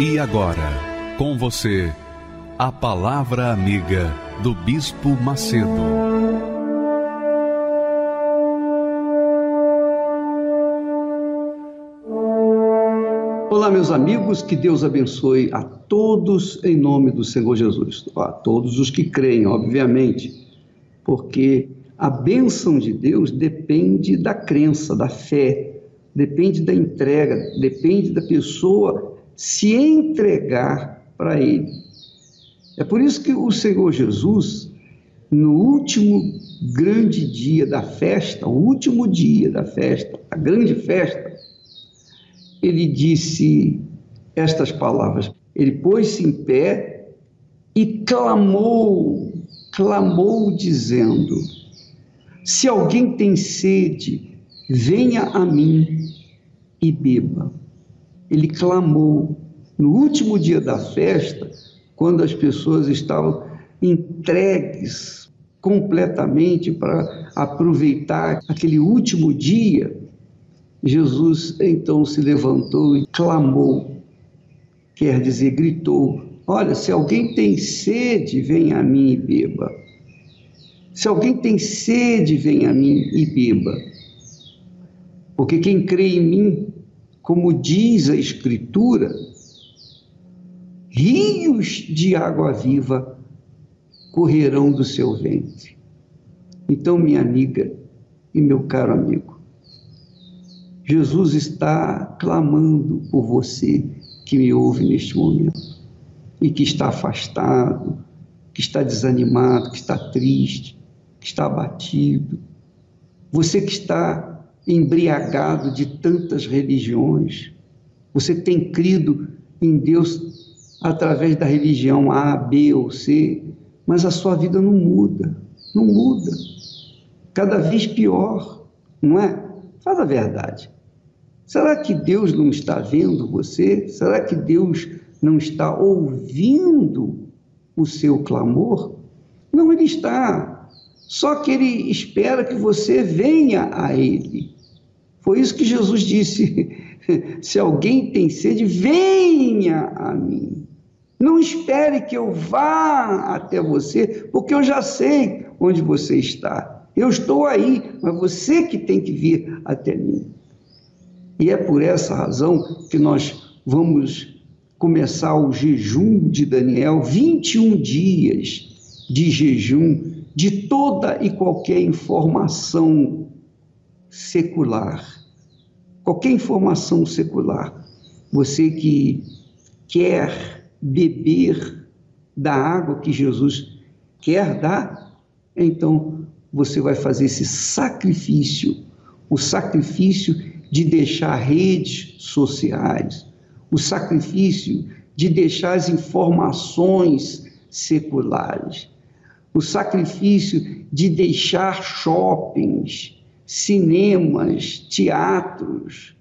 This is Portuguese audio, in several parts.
E agora, com você, a Palavra Amiga do Bispo Macedo. Olá, meus amigos, que Deus abençoe a todos em nome do Senhor Jesus. A todos os que creem, obviamente, porque a bênção de Deus depende da crença, da fé, depende da entrega, depende da pessoa se entregar para Ele. É por isso que o Senhor Jesus, no último grande dia da festa, o último dia da festa, a grande festa, ele disse estas palavras. Ele pôs-se em pé e clamou, clamou, dizendo: Se alguém tem sede, venha a mim e beba ele clamou. No último dia da festa, quando as pessoas estavam entregues completamente para aproveitar aquele último dia, Jesus então se levantou e clamou, quer dizer, gritou: Olha, se alguém tem sede, vem a mim e beba. Se alguém tem sede, vem a mim e beba. Porque quem crê em mim, como diz a Escritura, rios de água viva correrão do seu ventre. Então, minha amiga e meu caro amigo, Jesus está clamando por você que me ouve neste momento e que está afastado, que está desanimado, que está triste, que está abatido. Você que está embriagado de tantas religiões. Você tem crido em Deus através da religião A, B ou C, mas a sua vida não muda, não muda. Cada vez pior, não é? Fala a verdade. Será que Deus não está vendo você? Será que Deus não está ouvindo o seu clamor? Não, Ele está. Só que Ele espera que você venha a Ele. Foi isso que Jesus disse: se alguém tem sede, venha a mim. Não espere que eu vá até você, porque eu já sei onde você está. Eu estou aí, mas você que tem que vir até mim. E é por essa razão que nós vamos começar o jejum de Daniel 21 dias de jejum de toda e qualquer informação secular qualquer informação secular, você que quer beber da água que Jesus quer dar, então você vai fazer esse sacrifício, o sacrifício de deixar redes sociais, o sacrifício de deixar as informações seculares, o sacrifício de deixar shoppings, cinemas, teatros,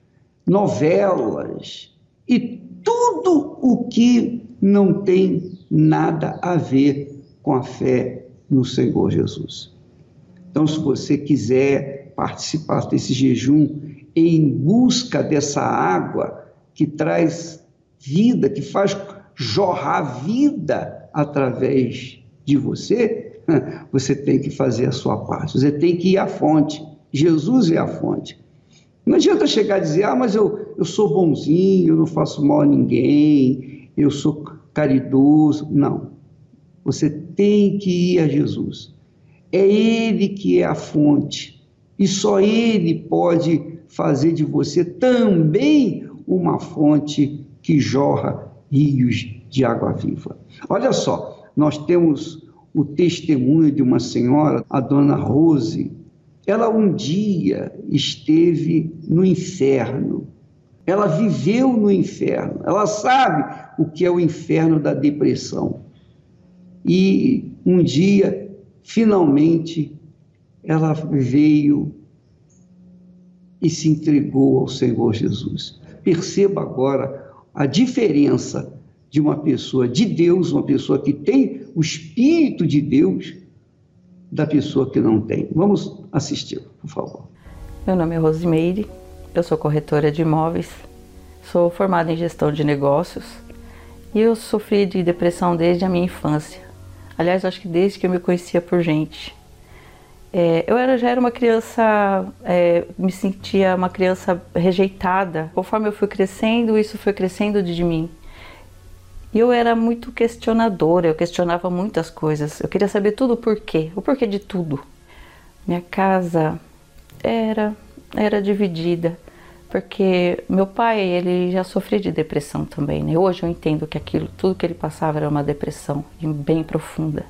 novelas e tudo o que não tem nada a ver com a fé no Senhor Jesus. Então, se você quiser participar desse jejum em busca dessa água que traz vida, que faz jorrar vida através de você, você tem que fazer a sua parte, você tem que ir à fonte. Jesus é a fonte. Não adianta chegar a dizer, ah, mas eu, eu sou bonzinho, eu não faço mal a ninguém, eu sou caridoso. Não. Você tem que ir a Jesus. É Ele que é a fonte. E só Ele pode fazer de você também uma fonte que jorra rios de água viva. Olha só, nós temos o testemunho de uma senhora, a dona Rose, ela um dia esteve no inferno ela viveu no inferno, ela sabe o que é o inferno da depressão. E um dia, finalmente, ela veio e se entregou ao Senhor Jesus. Perceba agora a diferença de uma pessoa de Deus, uma pessoa que tem o Espírito de Deus, da pessoa que não tem. Vamos assistir, por favor. Meu nome é Rosimeire, eu sou corretora de imóveis, sou formada em gestão de negócios e eu sofri de depressão desde a minha infância. Aliás, acho que desde que eu me conhecia por gente. É, eu era, já era uma criança, é, me sentia uma criança rejeitada. Conforme eu fui crescendo, isso foi crescendo de mim. E eu era muito questionadora, eu questionava muitas coisas. Eu queria saber tudo o porquê, o porquê de tudo. Minha casa era era dividida, porque meu pai, ele já sofria de depressão também, né? Hoje eu entendo que aquilo, tudo que ele passava era uma depressão bem profunda.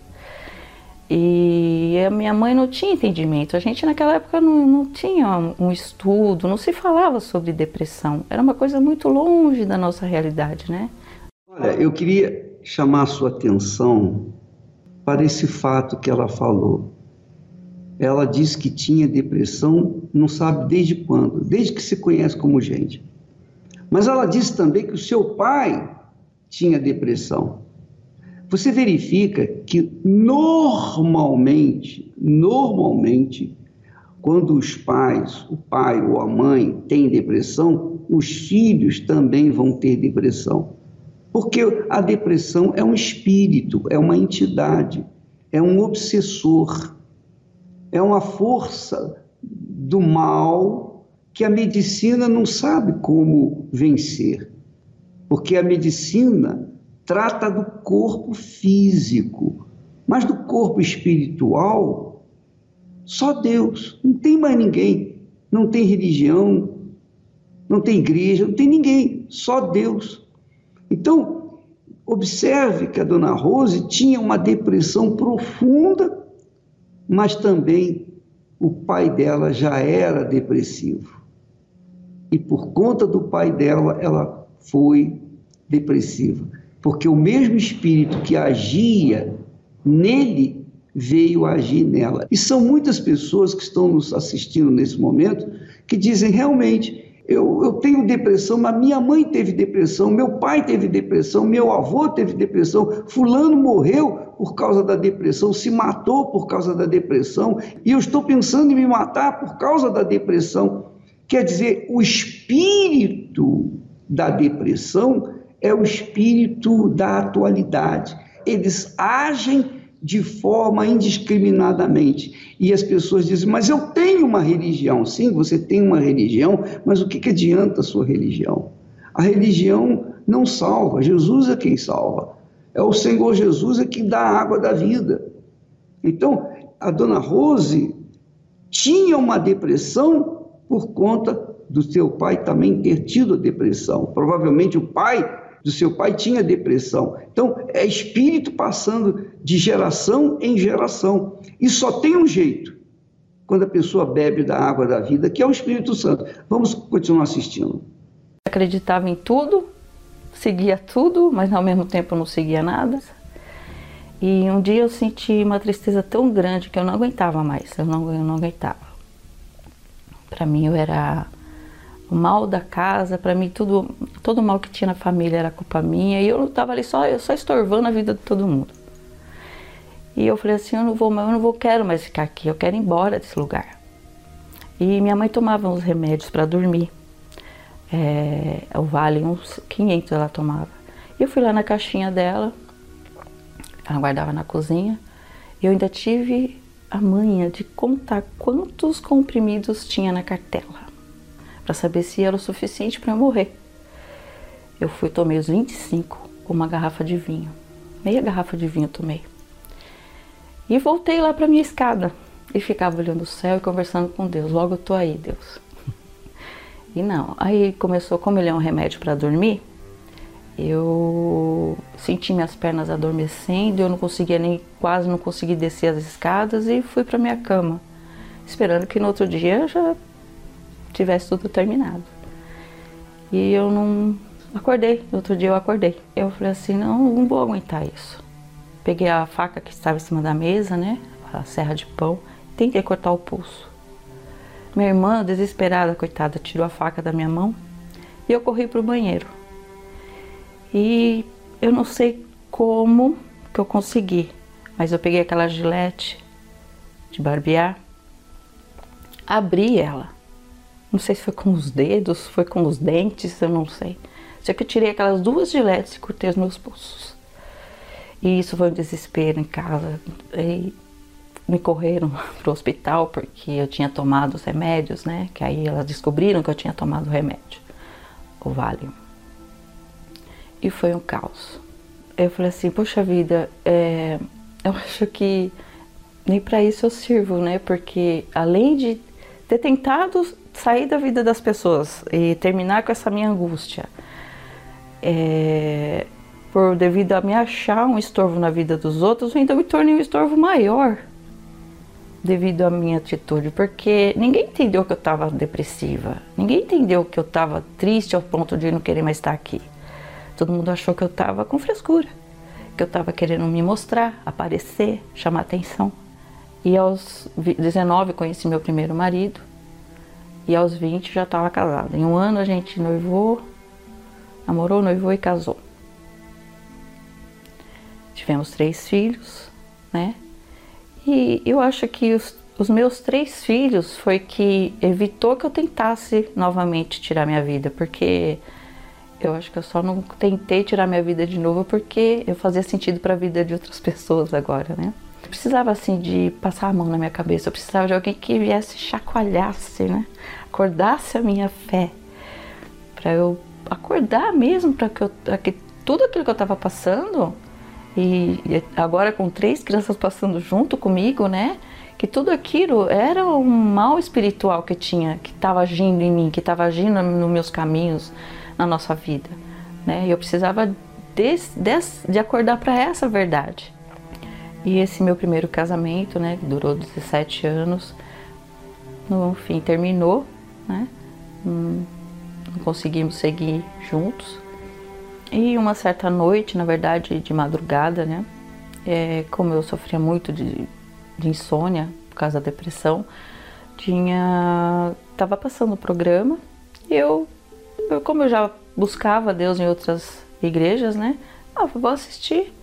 E a minha mãe não tinha entendimento. A gente naquela época não, não tinha um estudo, não se falava sobre depressão. Era uma coisa muito longe da nossa realidade, né? Olha, eu queria chamar a sua atenção para esse fato que ela falou. Ela disse que tinha depressão, não sabe desde quando, desde que se conhece como gente. Mas ela disse também que o seu pai tinha depressão. Você verifica que normalmente, normalmente, quando os pais, o pai ou a mãe têm depressão, os filhos também vão ter depressão. Porque a depressão é um espírito, é uma entidade, é um obsessor, é uma força do mal que a medicina não sabe como vencer. Porque a medicina trata do corpo físico, mas do corpo espiritual, só Deus, não tem mais ninguém, não tem religião, não tem igreja, não tem ninguém, só Deus. Então, observe que a dona Rose tinha uma depressão profunda, mas também o pai dela já era depressivo. E por conta do pai dela, ela foi depressiva porque o mesmo espírito que agia nele veio agir nela. E são muitas pessoas que estão nos assistindo nesse momento que dizem realmente. Eu, eu tenho depressão, mas minha mãe teve depressão, meu pai teve depressão, meu avô teve depressão, Fulano morreu por causa da depressão, se matou por causa da depressão, e eu estou pensando em me matar por causa da depressão. Quer dizer, o espírito da depressão é o espírito da atualidade. Eles agem de forma indiscriminadamente. E as pessoas dizem, mas eu tenho uma religião. Sim, você tem uma religião, mas o que, que adianta a sua religião? A religião não salva, Jesus é quem salva. É o Senhor Jesus é quem dá a água da vida. Então, a dona Rose tinha uma depressão por conta do seu pai também ter tido a depressão. Provavelmente o pai do seu pai tinha depressão. Então, é espírito passando de geração em geração. E só tem um jeito, quando a pessoa bebe da água da vida, que é o Espírito Santo. Vamos continuar assistindo. Acreditava em tudo, seguia tudo, mas ao mesmo tempo não seguia nada. E um dia eu senti uma tristeza tão grande que eu não aguentava mais, eu não, eu não aguentava. Para mim eu era o mal da casa, para mim tudo, todo mal que tinha na família era culpa minha e eu estava ali só, só estorvando a vida de todo mundo. E eu falei assim, eu não vou, eu não vou, quero mais ficar aqui, eu quero ir embora desse lugar. E minha mãe tomava uns remédios para dormir. É, o Vale, uns 500 ela tomava. E eu fui lá na caixinha dela, ela guardava na cozinha. Eu ainda tive a manha de contar quantos comprimidos tinha na cartela para saber se era o suficiente para eu morrer. Eu fui, tomei os 25 com uma garrafa de vinho. Meia garrafa de vinho tomei. E voltei lá para minha escada e ficava olhando o céu e conversando com Deus. Logo eu tô aí, Deus. E não, aí começou, como ele é um remédio para dormir, eu senti minhas pernas adormecendo, eu não conseguia nem, quase não consegui descer as escadas e fui para minha cama, esperando que no outro dia já tivesse tudo terminado. E eu não acordei. Outro dia eu acordei. Eu falei assim: não, não vou aguentar isso. Peguei a faca que estava em cima da mesa, né? A serra de pão. Tentei cortar o pulso. Minha irmã, desesperada, coitada, tirou a faca da minha mão e eu corri para o banheiro. E eu não sei como que eu consegui, mas eu peguei aquela gilete de barbear, abri ela. Não sei se foi com os dedos, foi com os dentes, eu não sei. Só que eu tirei aquelas duas giletes e cortei os meus pulsos. E isso foi um desespero em casa. E me correram para o hospital porque eu tinha tomado os remédios, né? Que aí elas descobriram que eu tinha tomado o remédio, o Valium. E foi um caos. Eu falei assim, poxa vida, é, eu acho que nem para isso eu sirvo, né? Porque além de ter tentado sair da vida das pessoas e terminar com essa minha angústia, é, por devido a me achar um estorvo na vida dos outros, eu ainda me tornei um estorvo maior devido à minha atitude, porque ninguém entendeu que eu estava depressiva, ninguém entendeu que eu estava triste ao ponto de não querer mais estar aqui. Todo mundo achou que eu estava com frescura, que eu estava querendo me mostrar, aparecer, chamar atenção. E aos 19 conheci meu primeiro marido, e aos 20 já estava casada. Em um ano a gente noivou, namorou, noivou e casou. Tivemos três filhos, né? E eu acho que os, os meus três filhos foi que evitou que eu tentasse novamente tirar minha vida, porque eu acho que eu só não tentei tirar minha vida de novo porque eu fazia sentido para a vida de outras pessoas agora, né? Eu precisava assim de passar a mão na minha cabeça, eu precisava de alguém que viesse chacoalhasse, né? Acordasse a minha fé, para eu acordar mesmo para que, que tudo aquilo que eu estava passando e agora com três crianças passando junto comigo, né? Que tudo aquilo era um mal espiritual que tinha, que estava agindo em mim, que estava agindo nos meus caminhos, na nossa vida, né? E eu precisava de, de, de acordar para essa verdade. E esse meu primeiro casamento, né? Que durou 17 anos, no fim terminou, né? Hum, não conseguimos seguir juntos. E uma certa noite, na verdade, de madrugada, né? É, como eu sofria muito de, de insônia por causa da depressão, tinha tava passando o programa e eu, eu, como eu já buscava Deus em outras igrejas, né? Ah, vou assistir.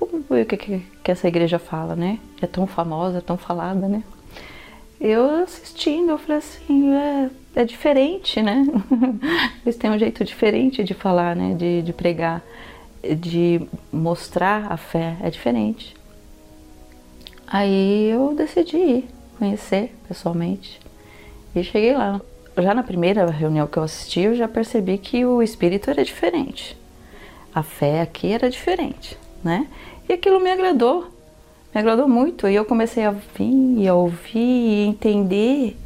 Vamos ver o que, que, que essa igreja fala, né? É tão famosa, tão falada, né? Eu assistindo, eu falei assim, é, é diferente, né? Eles têm um jeito diferente de falar, né? De, de pregar, de mostrar a fé, é diferente. Aí eu decidi ir conhecer pessoalmente e cheguei lá. Já na primeira reunião que eu assisti, eu já percebi que o espírito era diferente. A fé aqui era diferente, né? E aquilo me agradou, me agradou muito. E eu comecei a vir a ouvir e entender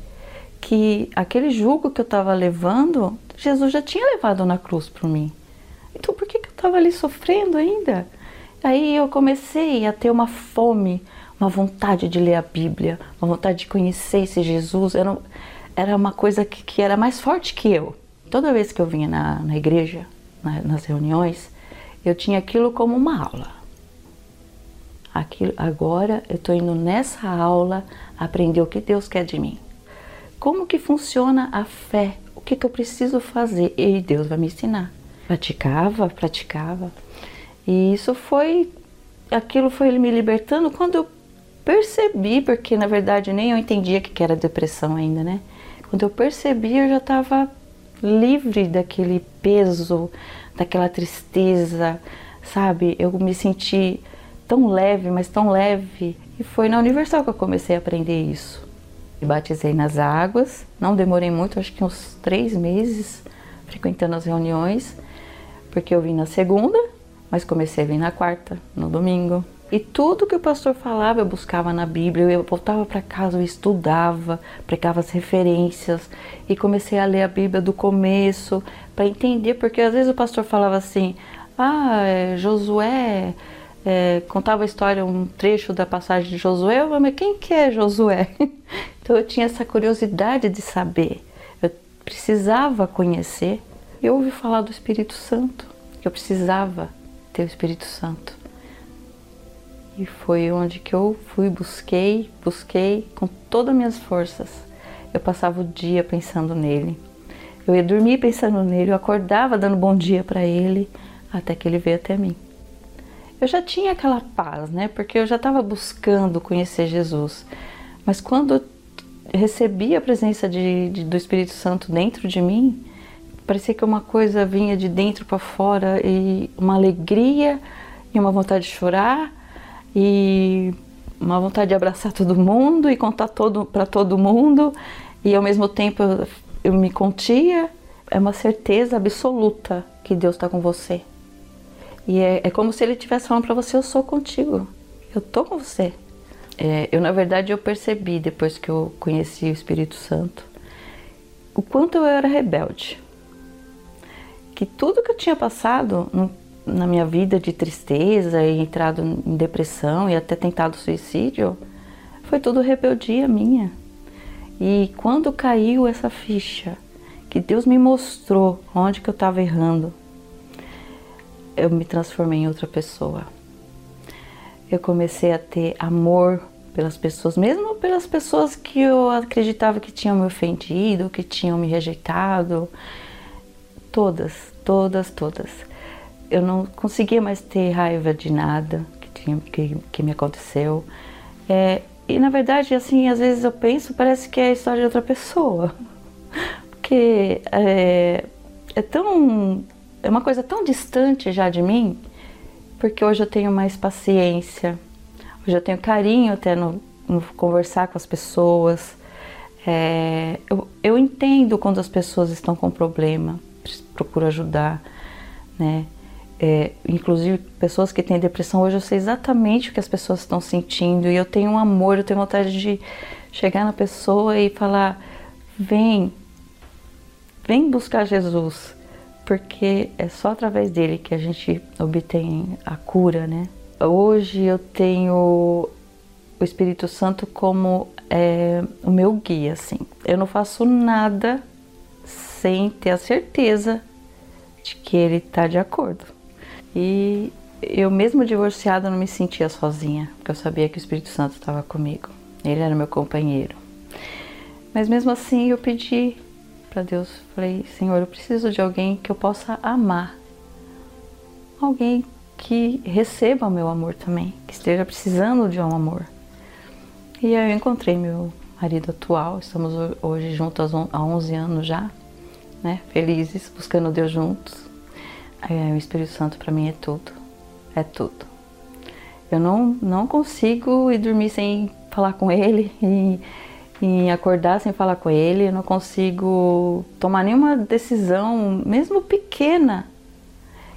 que aquele jugo que eu estava levando, Jesus já tinha levado na cruz por mim. Então por que, que eu estava ali sofrendo ainda? Aí eu comecei a ter uma fome, uma vontade de ler a Bíblia, uma vontade de conhecer esse Jesus. Era, era uma coisa que, que era mais forte que eu. Toda vez que eu vinha na, na igreja, na, nas reuniões, eu tinha aquilo como uma aula. Aquilo, agora eu estou indo nessa aula aprender o que Deus quer de mim. Como que funciona a fé? O que, que eu preciso fazer? E Deus vai me ensinar. Praticava, praticava. E isso foi, aquilo foi me libertando quando eu percebi, porque na verdade nem eu entendia que era depressão ainda, né? Quando eu percebi, eu já estava livre daquele peso, daquela tristeza, sabe? Eu me senti tão leve, mas tão leve. E foi na Universal que eu comecei a aprender isso. Batizei nas águas, não demorei muito, acho que uns três meses frequentando as reuniões, porque eu vim na segunda, mas comecei a vir na quarta, no domingo. E tudo que o pastor falava eu buscava na Bíblia, eu voltava para casa, eu estudava, pregava as referências e comecei a ler a Bíblia do começo para entender, porque às vezes o pastor falava assim: ah, é, Josué é, contava a história, um trecho da passagem de Josué, eu, mas quem que é Josué? Então eu tinha essa curiosidade de saber, eu precisava conhecer Eu ouvi falar do Espírito Santo, que eu precisava ter o Espírito Santo. E foi onde que eu fui, busquei, busquei com todas as minhas forças. Eu passava o dia pensando nele. Eu ia dormir pensando nele, eu acordava dando bom dia para ele, até que ele veio até mim. Eu já tinha aquela paz, né? Porque eu já estava buscando conhecer Jesus. Mas quando recebi a presença de, de, do Espírito Santo dentro de mim, parecia que uma coisa vinha de dentro para fora e uma alegria e uma vontade de chorar e uma vontade de abraçar todo mundo e contar todo para todo mundo. E ao mesmo tempo eu, eu me contia é uma certeza absoluta que Deus está com você. E é, é, como se Ele estivesse falando para você eu sou contigo eu tô com você é, eu na verdade eu percebi depois que eu conheci o Espírito Santo o quanto eu era rebelde que tudo que eu tinha passado no, na minha vida de tristeza e entrado em depressão e até tentado suicídio foi tudo rebeldia minha. E quando caiu essa ficha, que Deus me mostrou onde que eu estava errando, eu me transformei em outra pessoa. Eu comecei a ter amor pelas pessoas, mesmo pelas pessoas que eu acreditava que tinham me ofendido, que tinham me rejeitado. Todas, todas, todas. Eu não conseguia mais ter raiva de nada que, tinha, que, que me aconteceu. É, e na verdade, assim, às vezes eu penso, parece que é a história de outra pessoa. Porque é, é tão. É uma coisa tão distante já de mim, porque hoje eu tenho mais paciência, hoje eu tenho carinho até no, no conversar com as pessoas. É, eu, eu entendo quando as pessoas estão com problema procuro ajudar, né? É, inclusive pessoas que têm depressão hoje eu sei exatamente o que as pessoas estão sentindo e eu tenho um amor, eu tenho vontade de chegar na pessoa e falar vem, vem buscar Jesus, porque é só através dele que a gente obtém a cura, né? Hoje eu tenho o Espírito Santo como é, o meu guia, assim. Eu não faço nada sem ter a certeza de que ele está de acordo. E eu, mesmo divorciada, não me sentia sozinha, porque eu sabia que o Espírito Santo estava comigo. Ele era meu companheiro. Mas mesmo assim, eu pedi para Deus, falei: Senhor, eu preciso de alguém que eu possa amar. Alguém que receba o meu amor também, que esteja precisando de um amor. E aí eu encontrei meu marido atual, estamos hoje juntos há 11 anos já né? Felizes, buscando Deus juntos. O Espírito Santo para mim é tudo, é tudo. Eu não, não consigo ir dormir sem falar com Ele e, e acordar sem falar com Ele. Eu não consigo tomar nenhuma decisão, mesmo pequena,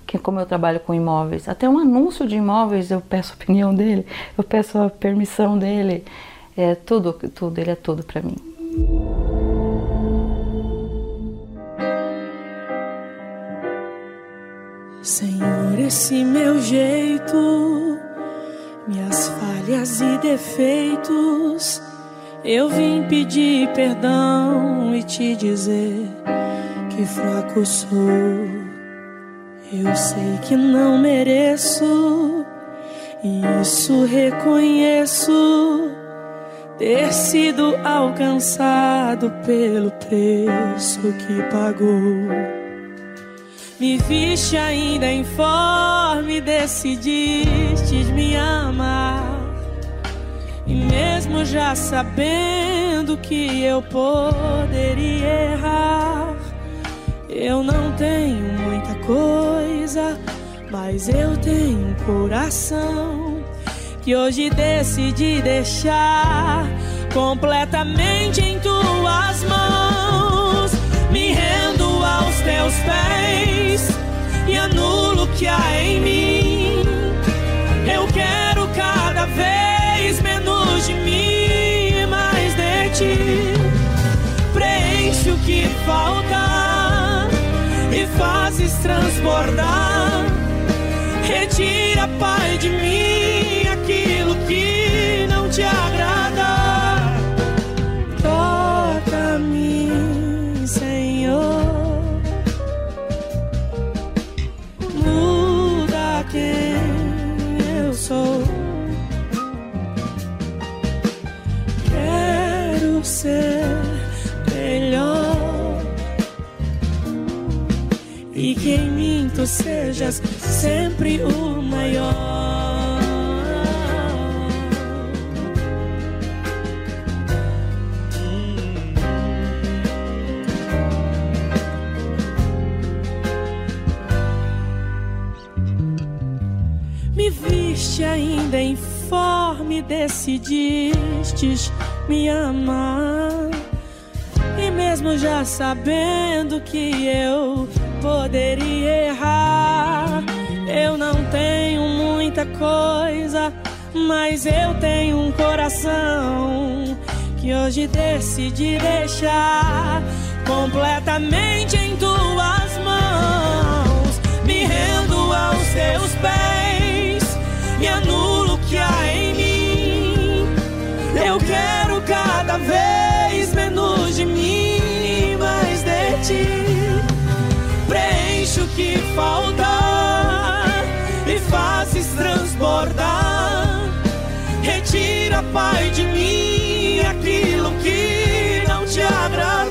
que como eu trabalho com imóveis, até um anúncio de imóveis eu peço a opinião dele, eu peço a permissão dele. É tudo, tudo, ele é tudo para mim. Senhor, esse meu jeito, minhas falhas e defeitos, eu vim pedir perdão e te dizer que fraco sou. Eu sei que não mereço, e isso reconheço. Ter sido alcançado pelo preço que pagou. Me viste ainda informe, decidiste me amar. E mesmo já sabendo que eu poderia errar, eu não tenho muita coisa, mas eu tenho um coração que hoje decidi deixar completamente em tuas mãos. Me rendo aos teus pés e anulo o que há em mim. Eu quero cada vez de mim e mais de ti. Preenche o que falta e fazes transbordar. Retira, Pai, de mim aquilo que não te agrada. Ser melhor e que em mim tu sejas sempre o maior. decidiste ainda informe, decidistes me amar. E mesmo já sabendo que eu poderia errar, eu não tenho muita coisa, mas eu tenho um coração que hoje decidi deixar completamente em tuas mãos. Me rendo aos teus pés e anulo cada vez menos de mim e mais de ti. Preenche o que falta e fazes transbordar. Retira, Pai, de mim aquilo que não te agrada.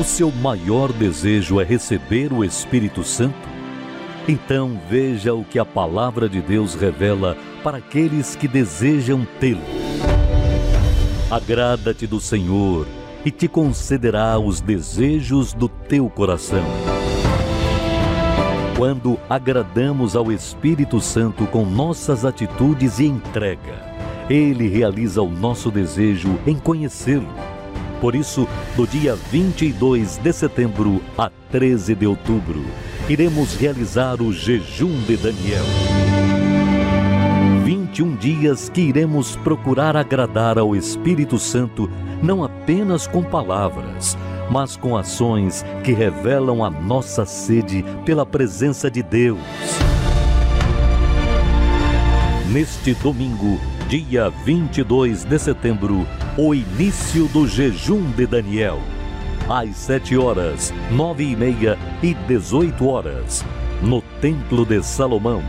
O seu maior desejo é receber o Espírito Santo? Então veja o que a palavra de Deus revela para aqueles que desejam tê-lo. Agrada-te do Senhor e te concederá os desejos do teu coração. Quando agradamos ao Espírito Santo com nossas atitudes e entrega, ele realiza o nosso desejo em conhecê-lo. Por isso, do dia 22 de setembro a 13 de outubro, iremos realizar o jejum de Daniel. 21 dias que iremos procurar agradar ao Espírito Santo não apenas com palavras, mas com ações que revelam a nossa sede pela presença de Deus. Neste domingo, dia 22 de setembro, o início do jejum de Daniel. Às 7 horas, 9 e meia e 18 horas, no Templo de Salomão,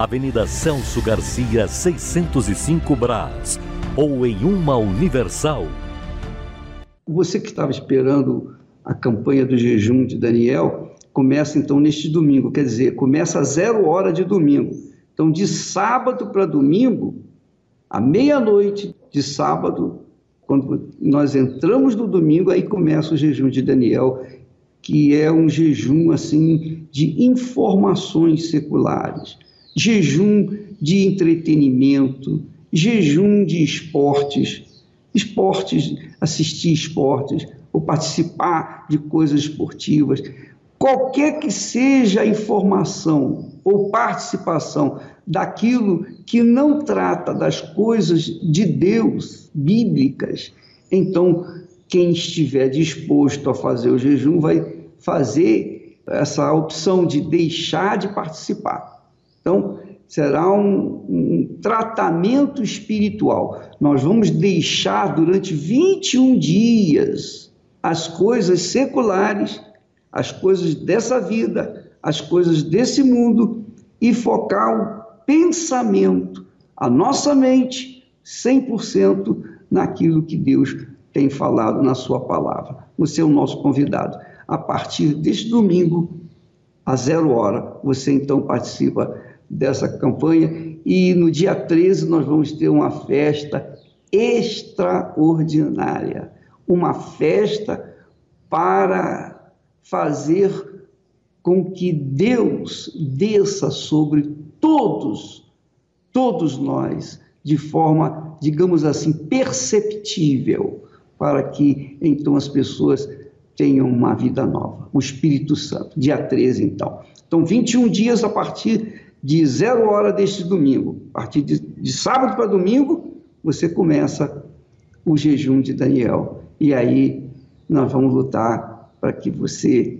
Avenida Celso Garcia, 605 Brás, ou em uma Universal você que estava esperando a campanha do jejum de Daniel, começa então neste domingo, quer dizer, começa a zero hora de domingo. Então, de sábado para domingo, à meia-noite de sábado, quando nós entramos no domingo, aí começa o jejum de Daniel, que é um jejum assim de informações seculares, jejum de entretenimento, jejum de esportes, esportes, assistir esportes ou participar de coisas esportivas, qualquer que seja a informação ou participação daquilo que não trata das coisas de Deus bíblicas, então quem estiver disposto a fazer o jejum vai fazer essa opção de deixar de participar. Então, será um, um, tratamento espiritual. Nós vamos deixar durante 21 dias as coisas seculares, as coisas dessa vida, as coisas desse mundo e focar o pensamento, a nossa mente, 100% naquilo que Deus tem falado na Sua palavra. Você é o nosso convidado. A partir deste domingo, a zero hora, você então participa dessa campanha e no dia 13 nós vamos ter uma festa extraordinária uma festa para fazer com que Deus desça sobre todos, todos nós, de forma, digamos assim, perceptível, para que então as pessoas tenham uma vida nova. O Espírito Santo, dia 13, então. Então, 21 dias a partir de zero hora deste domingo. A partir de, de sábado para domingo, você começa o jejum de Daniel. E aí nós vamos lutar para que você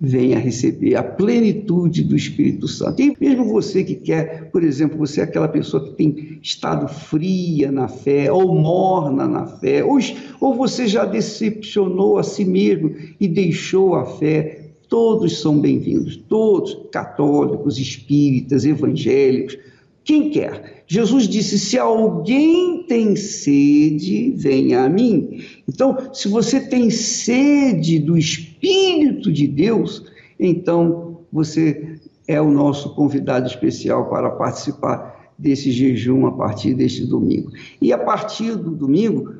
venha receber a plenitude do Espírito Santo. E mesmo você que quer, por exemplo, você é aquela pessoa que tem estado fria na fé, ou morna na fé, ou, ou você já decepcionou a si mesmo e deixou a fé, todos são bem-vindos, todos, católicos, espíritas, evangélicos, quem quer. Jesus disse: se alguém tem sede, venha a mim. Então, se você tem sede do Espírito de Deus, então você é o nosso convidado especial para participar desse jejum a partir deste domingo. E a partir do domingo,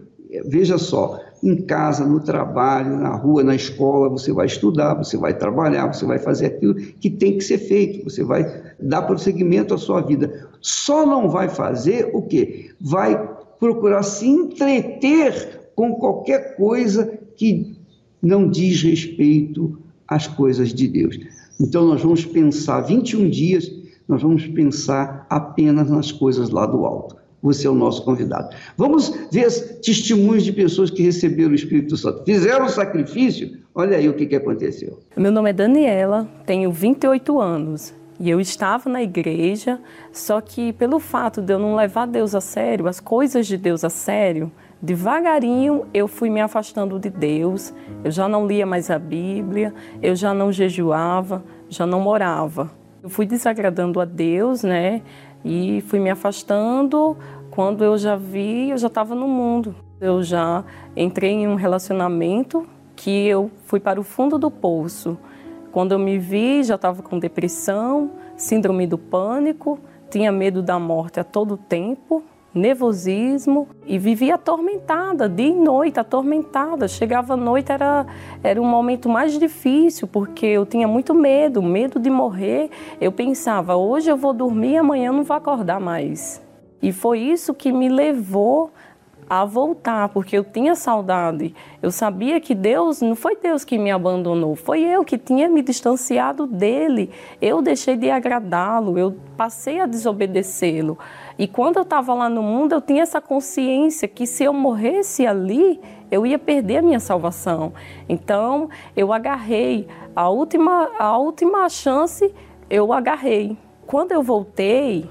veja só, em casa, no trabalho, na rua, na escola, você vai estudar, você vai trabalhar, você vai fazer aquilo que tem que ser feito, você vai dar prosseguimento à sua vida. Só não vai fazer o quê? Vai procurar se entreter com qualquer coisa que não diz respeito às coisas de Deus. Então nós vamos pensar 21 dias, nós vamos pensar apenas nas coisas lá do alto você é o nosso convidado. Vamos ver testemunhos de pessoas que receberam o Espírito Santo, fizeram o sacrifício, olha aí o que, que aconteceu. Meu nome é Daniela, tenho 28 anos e eu estava na igreja, só que pelo fato de eu não levar Deus a sério, as coisas de Deus a sério, devagarinho eu fui me afastando de Deus, eu já não lia mais a Bíblia, eu já não jejuava, já não morava. Eu fui desagradando a Deus, né? E fui me afastando. Quando eu já vi, eu já estava no mundo. Eu já entrei em um relacionamento que eu fui para o fundo do poço. Quando eu me vi, já estava com depressão, síndrome do pânico, tinha medo da morte a todo tempo, nervosismo e vivia atormentada, dia e noite, atormentada. Chegava à noite, era, era um momento mais difícil, porque eu tinha muito medo, medo de morrer. Eu pensava, hoje eu vou dormir, amanhã eu não vou acordar mais. E foi isso que me levou a voltar, porque eu tinha saudade. Eu sabia que Deus, não foi Deus que me abandonou, foi eu que tinha me distanciado dele. Eu deixei de agradá-lo, eu passei a desobedecê-lo. E quando eu estava lá no mundo, eu tinha essa consciência que se eu morresse ali, eu ia perder a minha salvação. Então, eu agarrei a última, a última chance, eu agarrei. Quando eu voltei,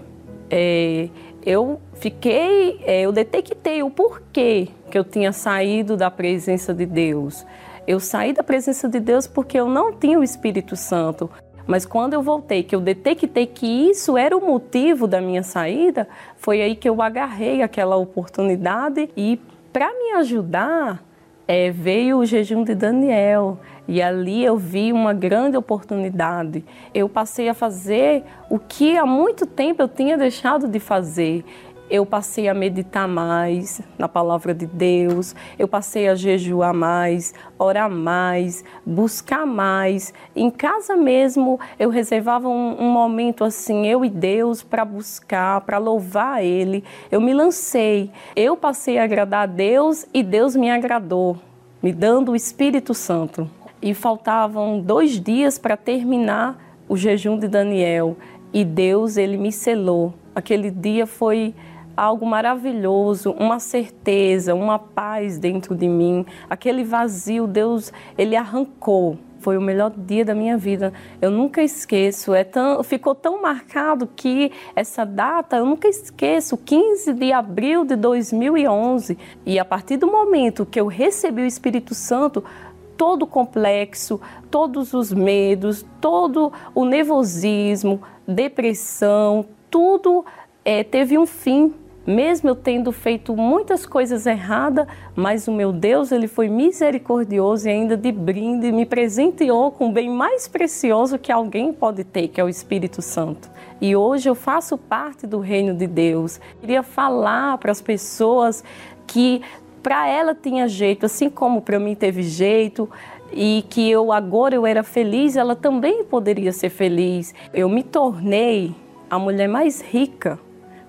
é, eu fiquei, é, eu detectei o porquê que eu tinha saído da presença de Deus. Eu saí da presença de Deus porque eu não tinha o Espírito Santo. Mas quando eu voltei, que eu detectei que isso era o motivo da minha saída, foi aí que eu agarrei aquela oportunidade e para me ajudar é, veio o jejum de Daniel. E ali eu vi uma grande oportunidade. Eu passei a fazer o que há muito tempo eu tinha deixado de fazer. Eu passei a meditar mais na palavra de Deus, eu passei a jejuar mais, orar mais, buscar mais. Em casa mesmo, eu reservava um, um momento assim, eu e Deus, para buscar, para louvar Ele. Eu me lancei, eu passei a agradar a Deus e Deus me agradou, me dando o Espírito Santo e faltavam dois dias para terminar o jejum de Daniel e Deus ele me selou. Aquele dia foi algo maravilhoso, uma certeza, uma paz dentro de mim. Aquele vazio, Deus ele arrancou. foi o melhor dia da minha vida. Eu nunca esqueço, é tão, ficou tão marcado que essa data eu nunca esqueço, 15 de abril de 2011. E a partir do momento que eu recebi o Espírito Santo, todo o complexo, todos os medos, todo o nervosismo, depressão, tudo é, teve um fim mesmo eu tendo feito muitas coisas erradas, mas o meu Deus, ele foi misericordioso e ainda de brinde me presenteou com o bem mais precioso que alguém pode ter, que é o Espírito Santo. E hoje eu faço parte do reino de Deus. Eu queria falar para as pessoas que para ela tinha jeito, assim como para mim teve jeito, e que eu agora eu era feliz, ela também poderia ser feliz. Eu me tornei a mulher mais rica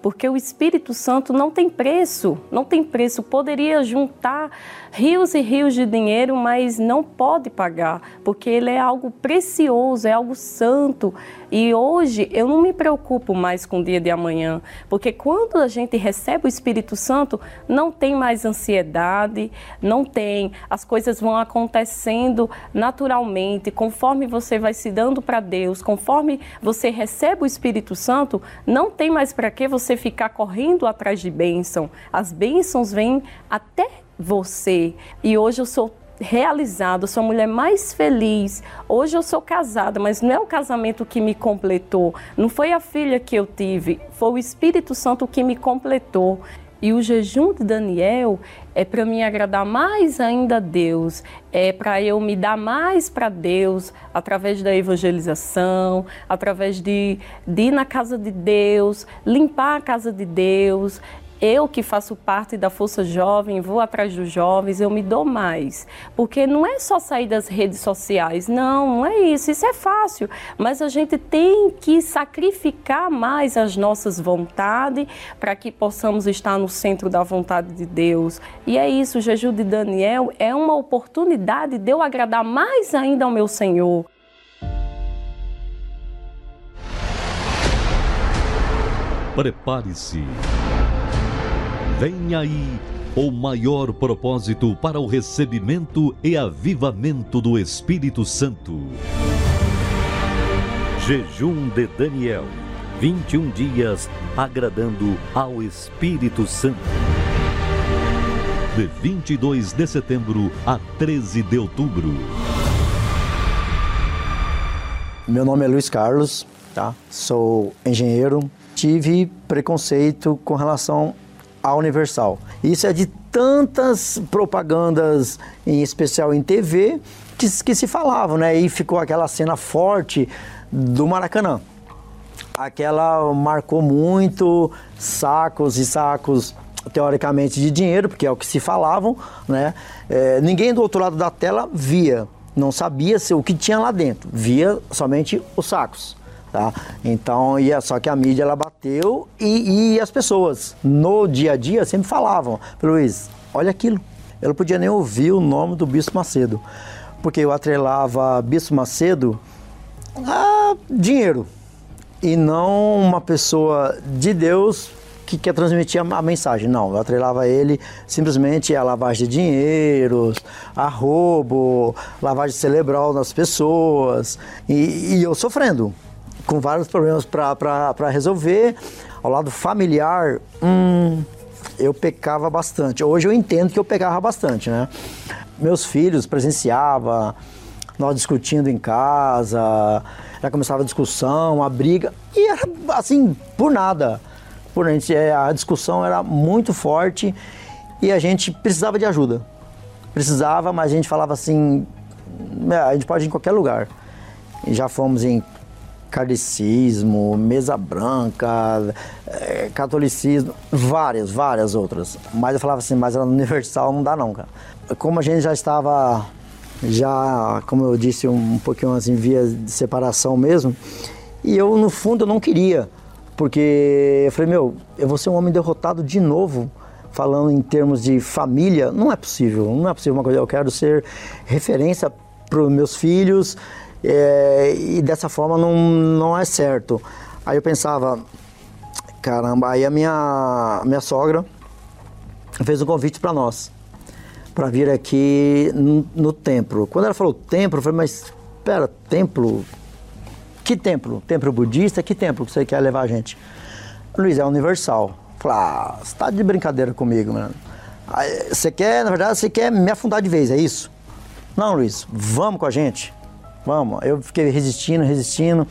porque o Espírito Santo não tem preço, não tem preço. Poderia juntar rios e rios de dinheiro, mas não pode pagar, porque ele é algo precioso, é algo santo. E hoje eu não me preocupo mais com o dia de amanhã, porque quando a gente recebe o Espírito Santo, não tem mais ansiedade, não tem, as coisas vão acontecendo naturalmente, conforme você vai se dando para Deus, conforme você recebe o Espírito Santo, não tem mais para que você ficar correndo atrás de bênção. As bênçãos vêm até você. E hoje eu sou realizado, sou a mulher mais feliz. Hoje eu sou casada, mas não é o casamento que me completou, não foi a filha que eu tive, foi o Espírito Santo que me completou. E o jejum de Daniel é para me agradar mais ainda a Deus, é para eu me dar mais para Deus através da evangelização, através de, de ir na casa de Deus, limpar a casa de Deus, eu que faço parte da Força Jovem, vou atrás dos jovens, eu me dou mais. Porque não é só sair das redes sociais, não, não é isso, isso é fácil. Mas a gente tem que sacrificar mais as nossas vontades para que possamos estar no centro da vontade de Deus. E é isso, o jejum de Daniel é uma oportunidade de eu agradar mais ainda ao meu Senhor. Prepare-se Vem aí o maior propósito para o recebimento e avivamento do Espírito Santo. Jejum de Daniel. 21 dias agradando ao Espírito Santo. De 22 de setembro a 13 de outubro. Meu nome é Luiz Carlos, tá? Sou engenheiro. Tive preconceito com relação a Universal. Isso é de tantas propagandas, em especial em TV, que, que se falavam, né? E ficou aquela cena forte do Maracanã. Aquela marcou muito sacos e sacos teoricamente de dinheiro, porque é o que se falavam, né? É, ninguém do outro lado da tela via, não sabia se o que tinha lá dentro, via somente os sacos. Tá? Então, e é só que a mídia ela bateu e, e as pessoas no dia a dia sempre falavam, Luiz, olha aquilo. Eu não podia nem ouvir o nome do Bispo Macedo, porque eu atrelava Bispo Macedo a dinheiro e não uma pessoa de Deus que quer transmitir a, mensagem. Não, eu atrelava ele simplesmente a lavagem de dinheiros, a roubo, lavagem cerebral nas pessoas e, e eu sofrendo com vários problemas para resolver. Ao lado familiar, hum, eu pecava bastante. Hoje eu entendo que eu pecava bastante, né? Meus filhos presenciava, nós discutindo em casa, já começava a discussão, a briga, e era assim, por nada. Por a, gente, é, a discussão era muito forte e a gente precisava de ajuda. Precisava, mas a gente falava assim, é, a gente pode ir em qualquer lugar. E já fomos em kardecismo, mesa branca, é, catolicismo, várias, várias outras. Mas eu falava assim, mas ela universal não dá não, cara. Como a gente já estava, já, como eu disse, um, um pouquinho assim, via de separação mesmo, e eu, no fundo, eu não queria, porque eu falei, meu, eu vou ser um homem derrotado de novo, falando em termos de família, não é possível, não é possível uma coisa, eu quero ser referência para os meus filhos, é, e dessa forma não, não é certo. Aí eu pensava, caramba, aí a minha, minha sogra fez um convite para nós, para vir aqui no, no, templo. Quando ela falou templo, eu falei, mas pera, templo? Que templo? Templo budista? Que templo que você quer levar a gente? Luiz, é universal. Falei, ah, você tá de brincadeira comigo, mano. Você quer, na verdade, você quer me afundar de vez, é isso? Não, Luiz, vamos com a gente. Vamos. Eu fiquei resistindo, resistindo.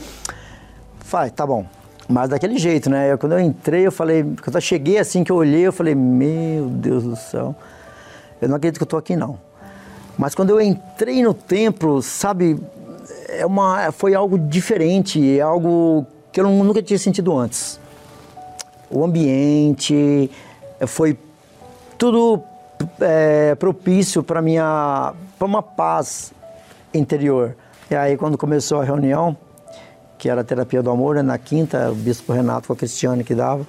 Falei, tá bom. Mas daquele jeito, né? Eu, quando eu entrei, eu falei, quando eu cheguei assim que eu olhei, eu falei, meu Deus do céu, eu não acredito que eu tô aqui não. Mas quando eu entrei no templo, sabe, é uma, foi algo diferente, é algo que eu nunca tinha sentido antes. O ambiente foi tudo é, propício para minha para uma paz interior. E aí quando começou a reunião, que era a terapia do amor, né, na quinta, o bispo Renato com a Cristiane que dava,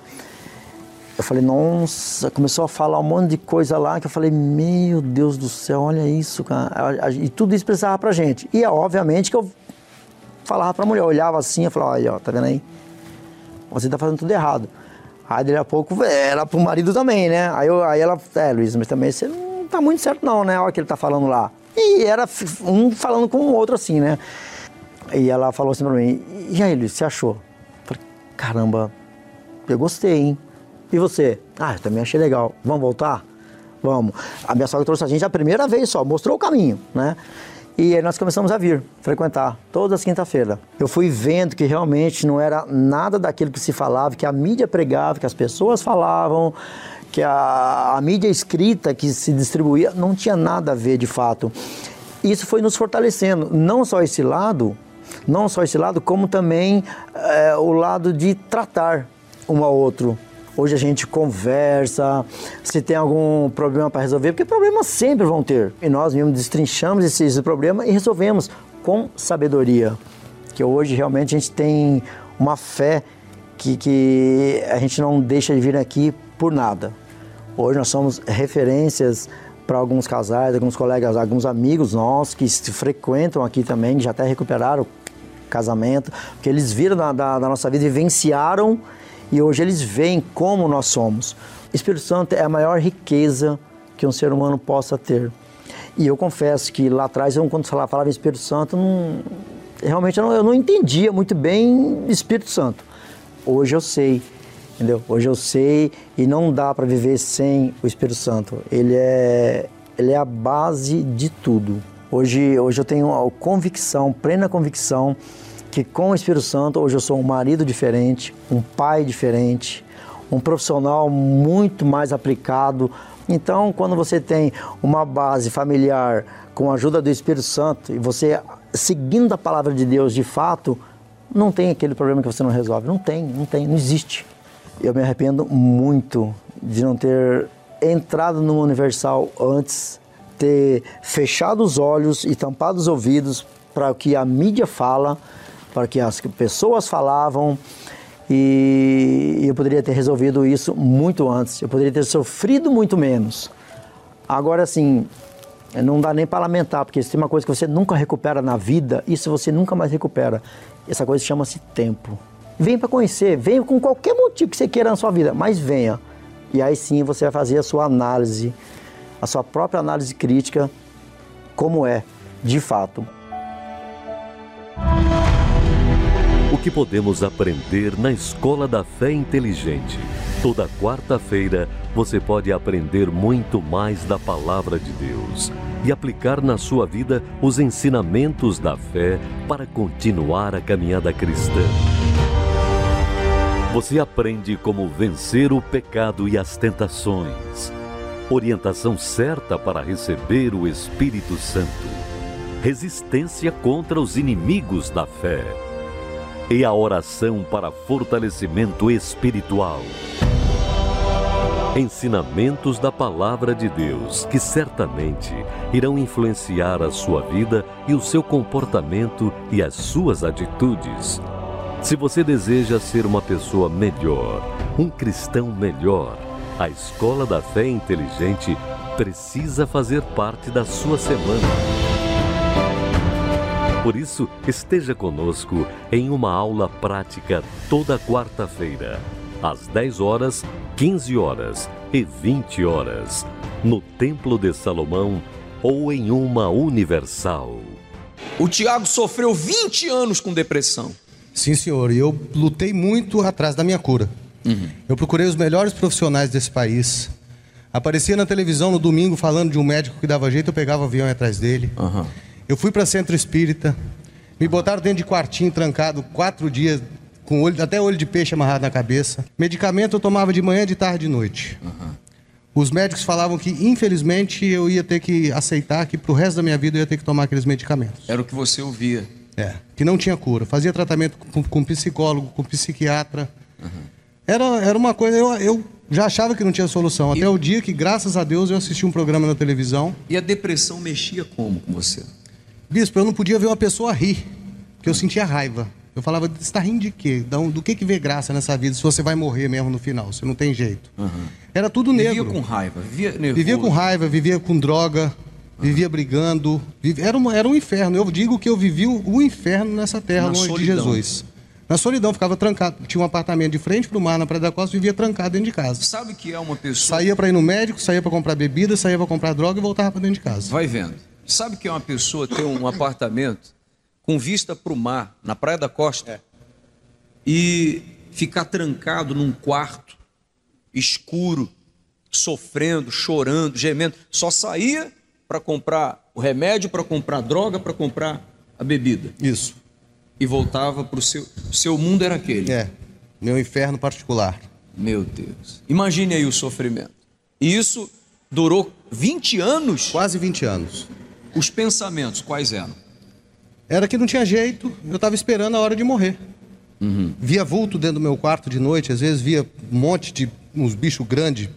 eu falei, nossa, começou a falar um monte de coisa lá que eu falei, meu Deus do céu, olha isso, cara. E tudo isso precisava pra gente. E obviamente que eu falava pra mulher, olhava assim, eu falava, olha, tá vendo aí? Você tá fazendo tudo errado. Aí daqui a pouco era pro marido também, né? Aí, eu, aí ela, é, Luiz, mas também você não tá muito certo não, né? Olha o que ele tá falando lá. E era um falando com o outro assim, né? E ela falou assim pra mim, e aí, Luiz, você achou? Eu falei, caramba, eu gostei, hein? E você? Ah, eu também achei legal. Vamos voltar? Vamos. A minha sogra trouxe a gente a primeira vez só, mostrou o caminho, né? E aí nós começamos a vir, frequentar, todas as quinta-feiras. Eu fui vendo que realmente não era nada daquilo que se falava, que a mídia pregava, que as pessoas falavam, que a, a mídia escrita que se distribuía, não tinha nada a ver de fato. Isso foi nos fortalecendo, não só esse lado, não só esse lado, como também é, o lado de tratar um ao outro. Hoje a gente conversa, se tem algum problema para resolver, porque problemas sempre vão ter. E nós mesmo destrinchamos esse, esse problema e resolvemos com sabedoria. Que hoje realmente a gente tem uma fé que, que a gente não deixa de vir aqui por nada. Hoje nós somos referências para alguns casais, alguns colegas, alguns amigos nossos que se frequentam aqui também, que já até recuperaram casamento, porque eles viram da, da, da nossa vida, vivenciaram e hoje eles veem como nós somos. O Espírito Santo é a maior riqueza que um ser humano possa ter. E eu confesso que lá atrás, eu, quando falava, falava Espírito Santo, não, realmente eu não, eu não entendia muito bem Espírito Santo. Hoje eu sei, entendeu? Hoje eu sei e não dá para viver sem o Espírito Santo. Ele é, ele é a base de tudo. Hoje, hoje eu tenho a convicção, plena convicção, que com o Espírito Santo hoje eu sou um marido diferente, um pai diferente, um profissional muito mais aplicado. Então, quando você tem uma base familiar com a ajuda do Espírito Santo e você seguindo a palavra de Deus de fato, não tem aquele problema que você não resolve. Não tem, não tem, não existe. Eu me arrependo muito de não ter entrado no Universal antes, ter fechado os olhos e tampado os ouvidos para o que a mídia fala para que as pessoas falavam e eu poderia ter resolvido isso muito antes. Eu poderia ter sofrido muito menos. Agora, assim, não dá nem para lamentar, porque se tem uma coisa que você nunca recupera na vida, isso você nunca mais recupera. Essa coisa chama-se tempo. Vem para conhecer, venha com qualquer motivo que você queira na sua vida, mas venha. E aí sim você vai fazer a sua análise, a sua própria análise crítica, como é, de fato. O que podemos aprender na Escola da Fé Inteligente? Toda quarta-feira você pode aprender muito mais da Palavra de Deus e aplicar na sua vida os ensinamentos da fé para continuar a caminhada cristã. Você aprende como vencer o pecado e as tentações, orientação certa para receber o Espírito Santo, resistência contra os inimigos da fé e a oração para fortalecimento espiritual. Ensinamentos da Palavra de Deus que certamente irão influenciar a sua vida e o seu comportamento e as suas atitudes. Se você deseja ser uma pessoa melhor, um cristão melhor, a Escola da Fé Inteligente precisa fazer parte da sua semana. Por isso, esteja conosco em uma aula prática toda quarta-feira, às 10 horas, 15 horas e 20 horas, no Templo de Salomão ou em uma universal. O Tiago sofreu 20 anos com depressão. Sim, senhor. E eu lutei muito atrás da minha cura. Uhum. Eu procurei os melhores profissionais desse país. Aparecia na televisão no domingo falando de um médico que dava jeito, eu pegava o avião atrás dele. Uhum. Eu fui para centro espírita. Me botaram dentro de quartinho, trancado, quatro dias, com olho, até olho de peixe amarrado na cabeça. Medicamento eu tomava de manhã, de tarde e de noite. Uhum. Os médicos falavam que, infelizmente, eu ia ter que aceitar que pro resto da minha vida eu ia ter que tomar aqueles medicamentos. Era o que você ouvia. É, que não tinha cura. Fazia tratamento com, com psicólogo, com psiquiatra. Uhum. Era, era uma coisa, eu, eu já achava que não tinha solução. Até e... o dia que, graças a Deus, eu assisti um programa na televisão. E a depressão mexia como com você? Bispo, eu não podia ver uma pessoa rir, porque eu sentia raiva. Eu falava, você está rindo de quê? Do que que vê graça nessa vida se você vai morrer mesmo no final? Você não tem jeito. Uhum. Era tudo negro. Vivia com raiva, vivia nervoso. Vivia com raiva, vivia com droga, uhum. Vivia brigando. Era, um, era um inferno. Eu digo que eu vivi o inferno nessa terra, Na longe solidão. de Jesus. Na solidão, ficava trancado. Tinha um apartamento de frente para o mar, na Praia da Costa, vivia trancado dentro de casa. Sabe que é uma pessoa. Saía para ir no médico, saía para comprar bebida, saía para comprar droga e voltava para dentro de casa. Vai vendo. Sabe que é uma pessoa ter um apartamento com vista para o mar, na Praia da Costa, é. e ficar trancado num quarto escuro, sofrendo, chorando, gemendo, só saía para comprar o remédio, para comprar droga, para comprar a bebida. Isso. E voltava para o seu. Seu mundo era aquele. É. Meu inferno particular. Meu Deus. Imagine aí o sofrimento. E isso durou 20 anos? Quase 20 anos. Os pensamentos, quais eram? Era que não tinha jeito, eu estava esperando a hora de morrer. Uhum. Via vulto dentro do meu quarto de noite, às vezes via um monte de uns bichos grandes,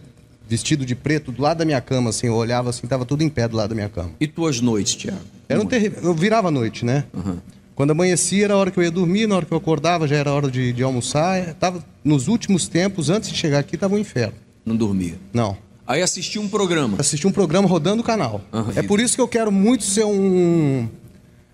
vestido de preto, do lado da minha cama, assim, eu olhava assim, tava tudo em pé do lado da minha cama. E tuas noites, Tiago? Era um terrível. Eu virava a noite, né? Uhum. Quando amanhecia era a hora que eu ia dormir, na hora que eu acordava já era hora de, de almoçar. Tava, nos últimos tempos, antes de chegar aqui, estava um inferno. Não dormia? Não. Aí assisti um programa. Assisti um programa rodando o canal. Uhum. É por isso que eu quero muito ser um.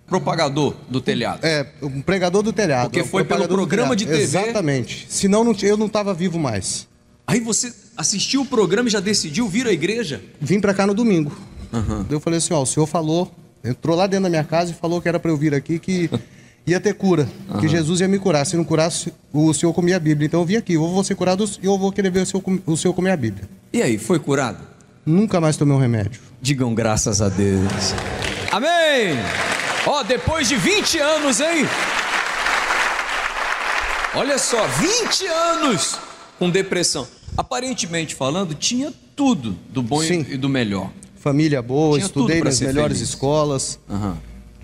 Propagador do telhado. É, um pregador do telhado. Porque foi pelo programa de TV. Exatamente. Senão não, eu não estava vivo mais. Aí você assistiu o programa e já decidiu vir à igreja? Vim para cá no domingo. Uhum. Eu falei assim: ó, o senhor falou, entrou lá dentro da minha casa e falou que era para eu vir aqui, que ia ter cura, uhum. que Jesus ia me curar. Se não curasse, o senhor comia a Bíblia. Então eu vim aqui, eu vou ser curado e eu vou querer ver o senhor, o senhor comer a Bíblia. E aí, foi curado? Nunca mais tomei um remédio. Digam graças a Deus. Amém! Ó, oh, depois de 20 anos, hein? Olha só, 20 anos com depressão. Aparentemente falando, tinha tudo do bom Sim. e do melhor. Família boa, tinha estudei nas melhores feliz. escolas. Uhum.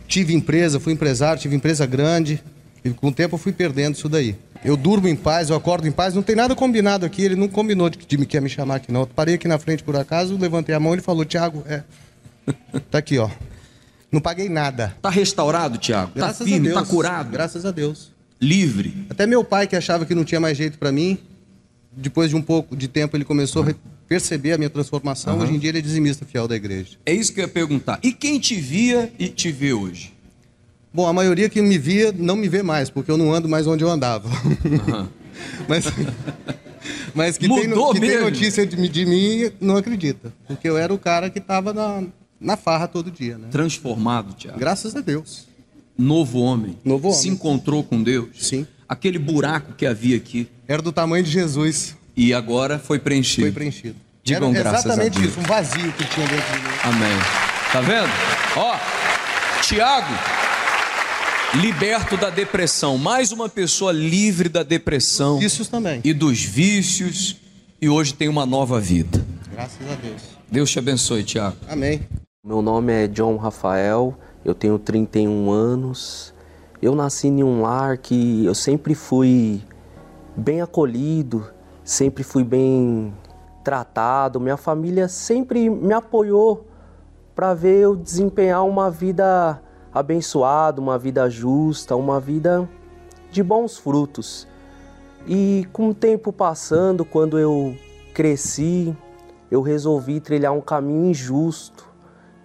Tive empresa, fui empresário, tive empresa grande. E com o tempo eu fui perdendo isso daí. Eu durmo em paz, eu acordo em paz, não tem nada combinado aqui, ele não combinou de, me quer me chamar aqui não. Eu parei aqui na frente por acaso, levantei a mão e ele falou: "Tiago, é Tá aqui, ó. Não paguei nada. Tá restaurado, Tiago? Tá firme, tá curado? Graças a Deus. Livre. Até meu pai que achava que não tinha mais jeito para mim, depois de um pouco de tempo ele começou a perceber a minha transformação. Uhum. Hoje em dia ele é dizimista fiel da igreja. É isso que eu ia perguntar. E quem te via e te vê hoje? Bom, a maioria que me via não me vê mais, porque eu não ando mais onde eu andava. Uhum. mas, mas que, tem, que tem, notícia de, de, mim, não acredita. Porque eu era o cara que estava na, na farra todo dia. Né? Transformado, Tiago. Graças a Deus. Novo homem. Novo homem. Se encontrou com Deus. Sim. Aquele buraco que havia aqui. Era do tamanho de Jesus. E agora foi preenchido. Foi preenchido. Digam era graças exatamente a Deus. isso, um vazio que tinha dentro de mim. Amém. Tá vendo? Ó, Tiago, liberto da depressão, mais uma pessoa livre da depressão. Vícios também. E dos vícios, e hoje tem uma nova vida. Graças a Deus. Deus te abençoe, Tiago. Amém. Meu nome é John Rafael, eu tenho 31 anos. Eu nasci em um lar que eu sempre fui bem acolhido, sempre fui bem tratado. Minha família sempre me apoiou para ver eu desempenhar uma vida abençoado, uma vida justa, uma vida de bons frutos. E com o tempo passando, quando eu cresci, eu resolvi trilhar um caminho injusto.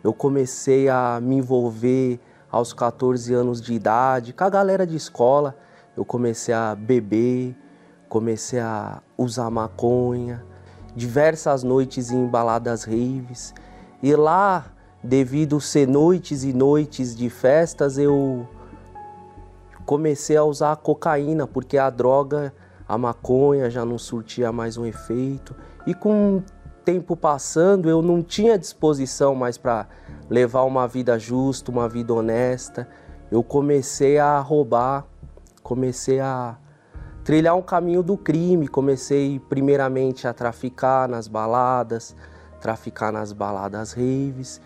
Eu comecei a me envolver aos 14 anos de idade com a galera de escola. Eu comecei a beber, comecei a usar maconha, diversas noites em baladas raves. E lá devido ser noites e noites de festas, eu comecei a usar cocaína, porque a droga, a maconha já não surtia mais um efeito. E com tempo passando, eu não tinha disposição mais para levar uma vida justa, uma vida honesta. Eu comecei a roubar, comecei a trilhar um caminho do crime, comecei primeiramente a traficar nas baladas, traficar nas baladas raves.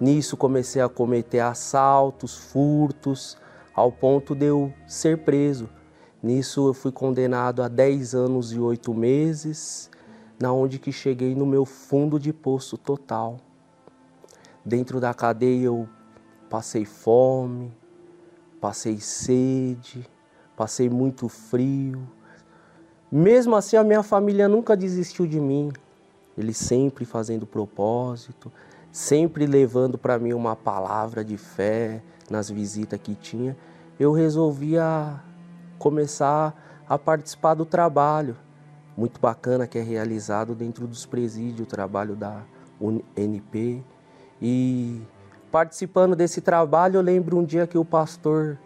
Nisso comecei a cometer assaltos, furtos, ao ponto de eu ser preso. Nisso eu fui condenado a 10 anos e 8 meses, na onde que cheguei no meu fundo de poço total. Dentro da cadeia eu passei fome, passei sede, passei muito frio. Mesmo assim, a minha família nunca desistiu de mim. Eles sempre fazendo propósito, sempre levando para mim uma palavra de fé nas visitas que tinha. Eu resolvi começar a participar do trabalho muito bacana que é realizado dentro dos presídios, o trabalho da UNP. E participando desse trabalho, eu lembro um dia que o pastor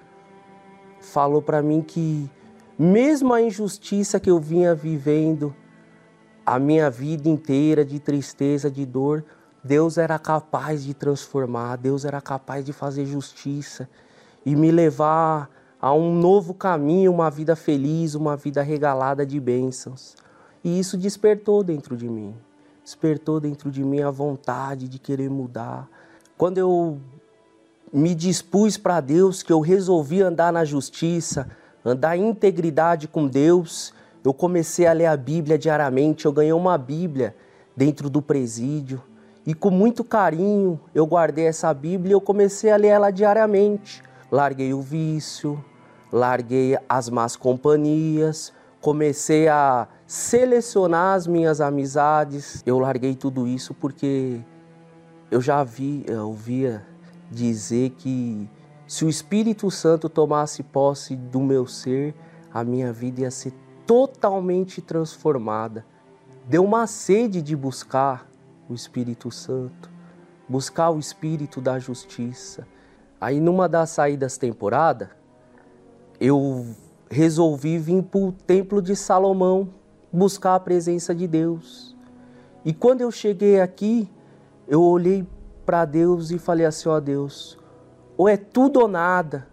falou para mim que, mesmo a injustiça que eu vinha vivendo a minha vida inteira de tristeza, de dor, Deus era capaz de transformar, Deus era capaz de fazer justiça e me levar a um novo caminho, uma vida feliz, uma vida regalada de bênçãos. E isso despertou dentro de mim. Despertou dentro de mim a vontade de querer mudar. Quando eu me dispus para Deus, que eu resolvi andar na justiça, andar em integridade com Deus, eu comecei a ler a Bíblia diariamente. Eu ganhei uma Bíblia dentro do presídio. E com muito carinho eu guardei essa Bíblia e eu comecei a ler ela diariamente. Larguei o vício, larguei as más companhias, comecei a selecionar as minhas amizades. Eu larguei tudo isso porque eu já vi, eu ouvia dizer que se o Espírito Santo tomasse posse do meu ser, a minha vida ia ser totalmente transformada. Deu uma sede de buscar o Espírito Santo, buscar o Espírito da justiça. Aí, numa das saídas temporada, eu resolvi vir para o Templo de Salomão buscar a presença de Deus. E quando eu cheguei aqui, eu olhei para Deus e falei assim: ó Deus, ou é tudo ou nada.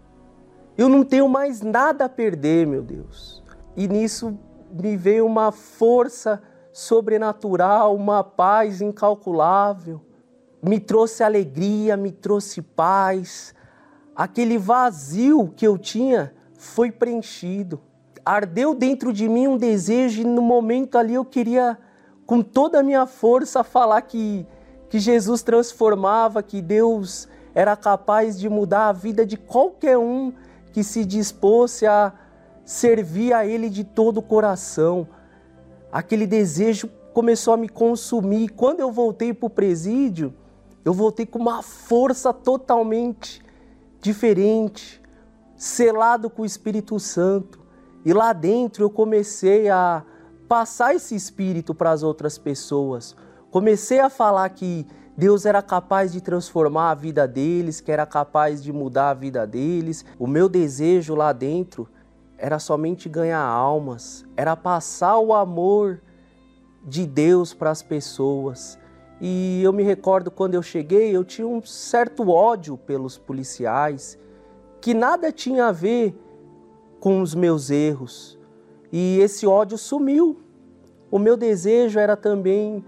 Eu não tenho mais nada a perder, meu Deus. E nisso me veio uma força sobrenatural, uma paz incalculável. Me trouxe alegria, me trouxe paz. Aquele vazio que eu tinha foi preenchido. Ardeu dentro de mim um desejo e no momento ali eu queria com toda a minha força falar que que Jesus transformava, que Deus era capaz de mudar a vida de qualquer um que se dispôs a servir a Ele de todo o coração. Aquele desejo começou a me consumir. Quando eu voltei para o presídio, eu voltei com uma força totalmente diferente, selado com o Espírito Santo. E lá dentro eu comecei a passar esse espírito para as outras pessoas. Comecei a falar que Deus era capaz de transformar a vida deles, que era capaz de mudar a vida deles. O meu desejo lá dentro era somente ganhar almas, era passar o amor de Deus para as pessoas. E eu me recordo quando eu cheguei, eu tinha um certo ódio pelos policiais, que nada tinha a ver com os meus erros. E esse ódio sumiu. O meu desejo era também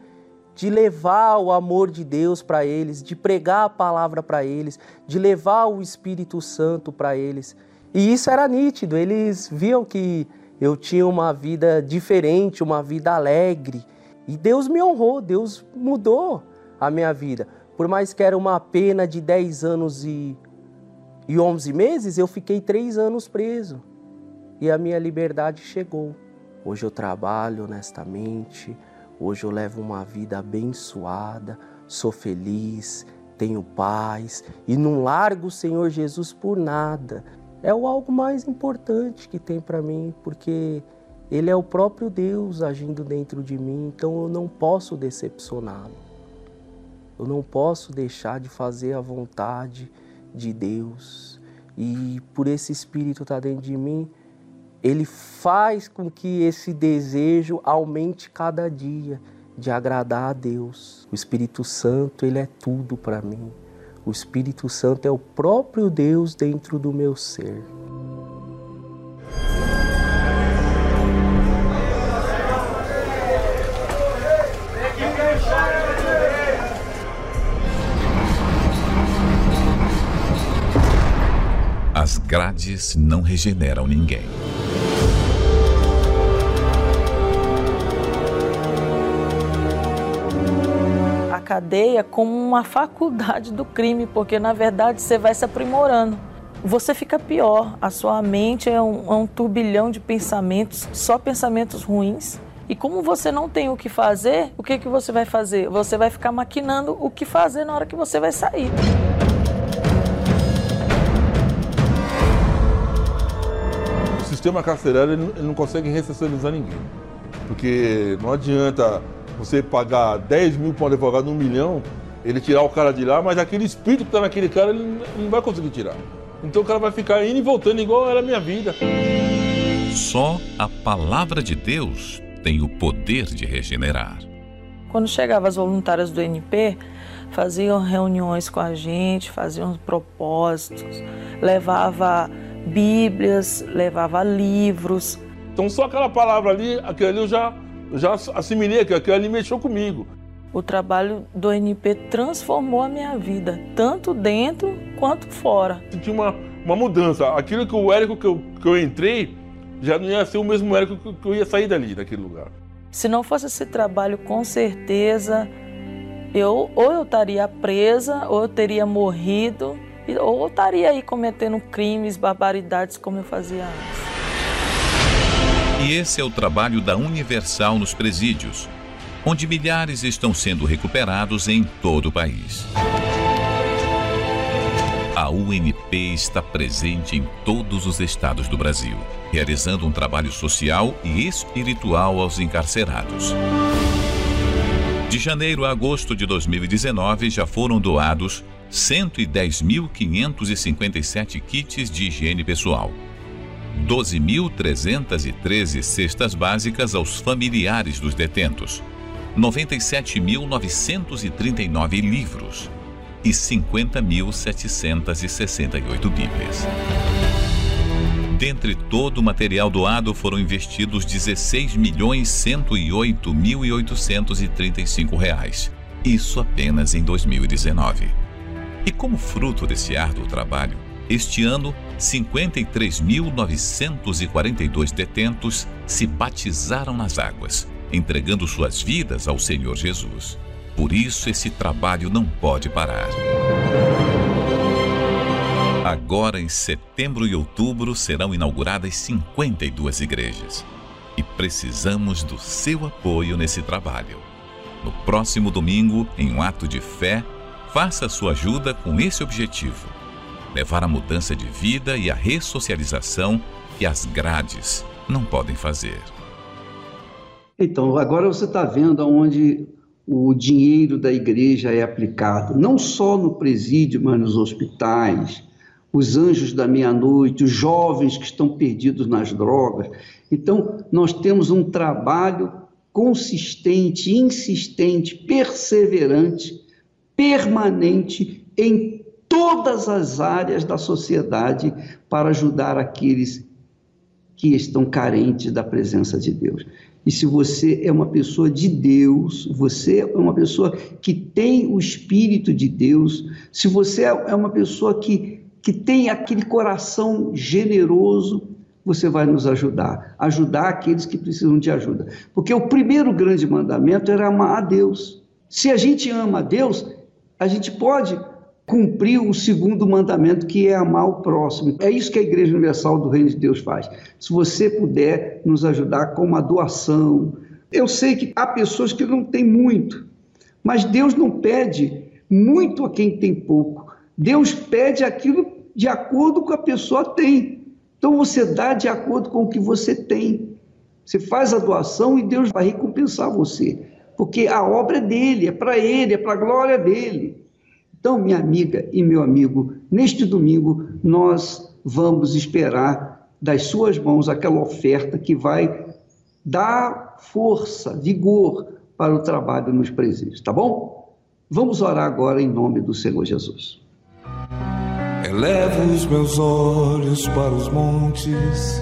de levar o amor de Deus para eles, de pregar a palavra para eles, de levar o Espírito Santo para eles. E isso era nítido, eles viam que eu tinha uma vida diferente, uma vida alegre. E Deus me honrou, Deus mudou a minha vida. Por mais que era uma pena de 10 anos e, e 11 meses, eu fiquei 3 anos preso. E a minha liberdade chegou. Hoje eu trabalho honestamente, Hoje eu levo uma vida abençoada, sou feliz, tenho paz e não largo o Senhor Jesus por nada. É o algo mais importante que tem para mim, porque Ele é o próprio Deus agindo dentro de mim, então eu não posso decepcioná-lo. Eu não posso deixar de fazer a vontade de Deus. E por esse Espírito estar dentro de mim, ele faz com que esse desejo aumente cada dia de agradar a Deus. O Espírito Santo, ele é tudo para mim. O Espírito Santo é o próprio Deus dentro do meu ser. Grades não regeneram ninguém. A cadeia como uma faculdade do crime, porque na verdade você vai se aprimorando. Você fica pior, a sua mente é um, é um turbilhão de pensamentos, só pensamentos ruins. E como você não tem o que fazer, o que, que você vai fazer? Você vai ficar maquinando o que fazer na hora que você vai sair. Sistema carcerário ele não consegue ressocializar ninguém. Porque não adianta você pagar 10 mil para um advogado, um milhão, ele tirar o cara de lá, mas aquele espírito que está naquele cara, ele não vai conseguir tirar. Então o cara vai ficar indo e voltando igual era a minha vida. Só a palavra de Deus tem o poder de regenerar. Quando chegavam as voluntárias do NP, faziam reuniões com a gente, faziam propósitos, levava bíblias, levava livros. Então só aquela palavra ali, aquele ali eu já, já assimilei, aquele ali mexeu comigo. O trabalho do NP transformou a minha vida, tanto dentro quanto fora. Senti uma, uma mudança. Aquilo que o Érico que eu, que eu entrei, já não ia ser o mesmo Érico que, que eu ia sair dali, daquele lugar. Se não fosse esse trabalho, com certeza, eu ou eu estaria presa, ou eu teria morrido, ou estaria aí cometendo crimes, barbaridades como eu fazia antes. E esse é o trabalho da Universal nos presídios, onde milhares estão sendo recuperados em todo o país. A UNP está presente em todos os estados do Brasil, realizando um trabalho social e espiritual aos encarcerados. De janeiro a agosto de 2019, já foram doados 110.557 kits de higiene pessoal, 12.313 cestas básicas aos familiares dos detentos, 97.939 livros e 50.768 bíblias. Dentre todo o material doado foram investidos 16 milhões 108.835 reais. Isso apenas em 2019. E como fruto desse árduo trabalho, este ano, 53.942 detentos se batizaram nas águas, entregando suas vidas ao Senhor Jesus. Por isso, esse trabalho não pode parar. Agora, em setembro e outubro, serão inauguradas 52 igrejas. E precisamos do seu apoio nesse trabalho. No próximo domingo, em um ato de fé, faça sua ajuda com esse objetivo: levar a mudança de vida e a ressocialização que as grades não podem fazer. Então, agora você está vendo onde o dinheiro da igreja é aplicado, não só no presídio, mas nos hospitais, os anjos da meia-noite, os jovens que estão perdidos nas drogas. Então, nós temos um trabalho consistente, insistente, perseverante, permanente em todas as áreas da sociedade para ajudar aqueles que estão carentes da presença de Deus. E se você é uma pessoa de Deus, você é uma pessoa que tem o Espírito de Deus, se você é uma pessoa que, que tem aquele coração generoso, você vai nos ajudar, ajudar aqueles que precisam de ajuda. Porque o primeiro grande mandamento era amar a Deus. Se a gente ama a Deus, a gente pode cumprir o segundo mandamento, que é amar o próximo. É isso que a Igreja Universal do Reino de Deus faz. Se você puder nos ajudar com uma doação. Eu sei que há pessoas que não têm muito, mas Deus não pede muito a quem tem pouco. Deus pede aquilo de acordo com a pessoa tem. Então você dá de acordo com o que você tem. Você faz a doação e Deus vai recompensar você. Porque a obra é dele, é para ele, é para a glória dele. Então, minha amiga e meu amigo, neste domingo nós vamos esperar das suas mãos aquela oferta que vai dar força, vigor para o trabalho nos presídios, tá bom? Vamos orar agora em nome do Senhor Jesus. Elevo os meus olhos para os montes,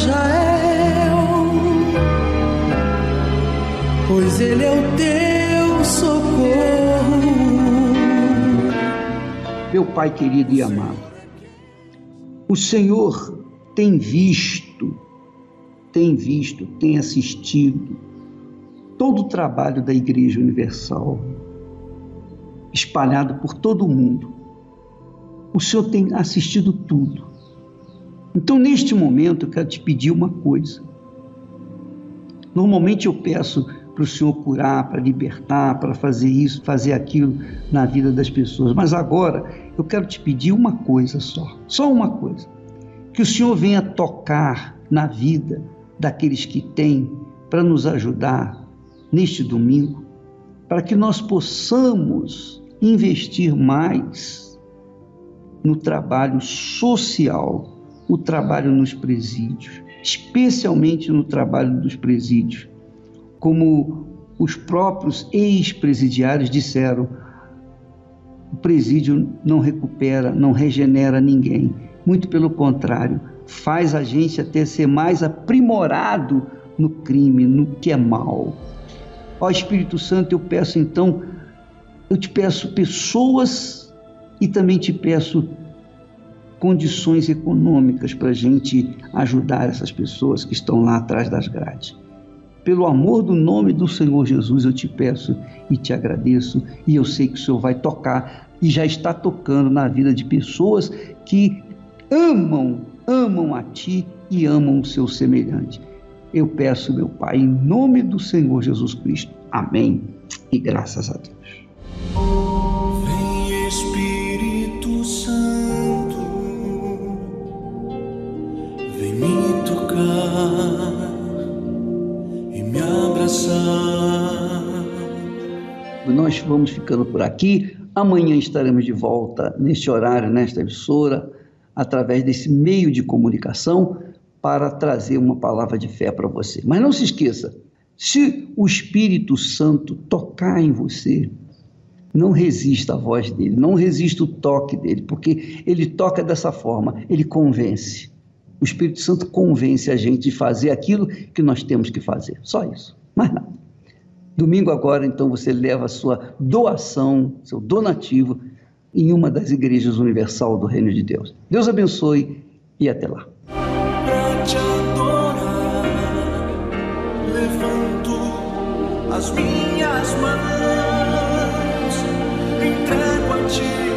Israel, pois ele é o teu socorro. Meu Pai querido e amado, o Senhor tem visto, tem visto, tem assistido todo o trabalho da Igreja Universal espalhado por todo o mundo. O Senhor tem assistido tudo. Então, neste momento, eu quero te pedir uma coisa. Normalmente eu peço para o Senhor curar, para libertar, para fazer isso, fazer aquilo na vida das pessoas. Mas agora eu quero te pedir uma coisa só, só uma coisa. Que o Senhor venha tocar na vida daqueles que têm para nos ajudar neste domingo, para que nós possamos investir mais no trabalho social, o trabalho nos presídios, especialmente no trabalho dos presídios. Como os próprios ex-presidiários disseram, o presídio não recupera, não regenera ninguém. Muito pelo contrário, faz a gente até ser mais aprimorado no crime, no que é mal. Ó Espírito Santo, eu peço então eu te peço pessoas e também te peço condições econômicas para a gente ajudar essas pessoas que estão lá atrás das grades. Pelo amor do nome do Senhor Jesus, eu te peço e te agradeço, e eu sei que o Senhor vai tocar e já está tocando na vida de pessoas que amam, amam a Ti e amam o seu semelhante. Eu peço, meu Pai, em nome do Senhor Jesus Cristo. Amém. E graças a Deus. Vem Espírito Nós vamos ficando por aqui. Amanhã estaremos de volta neste horário, nesta emissora, através desse meio de comunicação, para trazer uma palavra de fé para você. Mas não se esqueça, se o Espírito Santo tocar em você, não resista à voz dele, não resista o toque dele, porque ele toca dessa forma, ele convence. O Espírito Santo convence a gente de fazer aquilo que nós temos que fazer. Só isso, mais nada. Domingo agora, então, você leva a sua doação, seu donativo, em uma das igrejas universal do Reino de Deus. Deus abençoe e até lá. As minhas mãos, entrego a ti.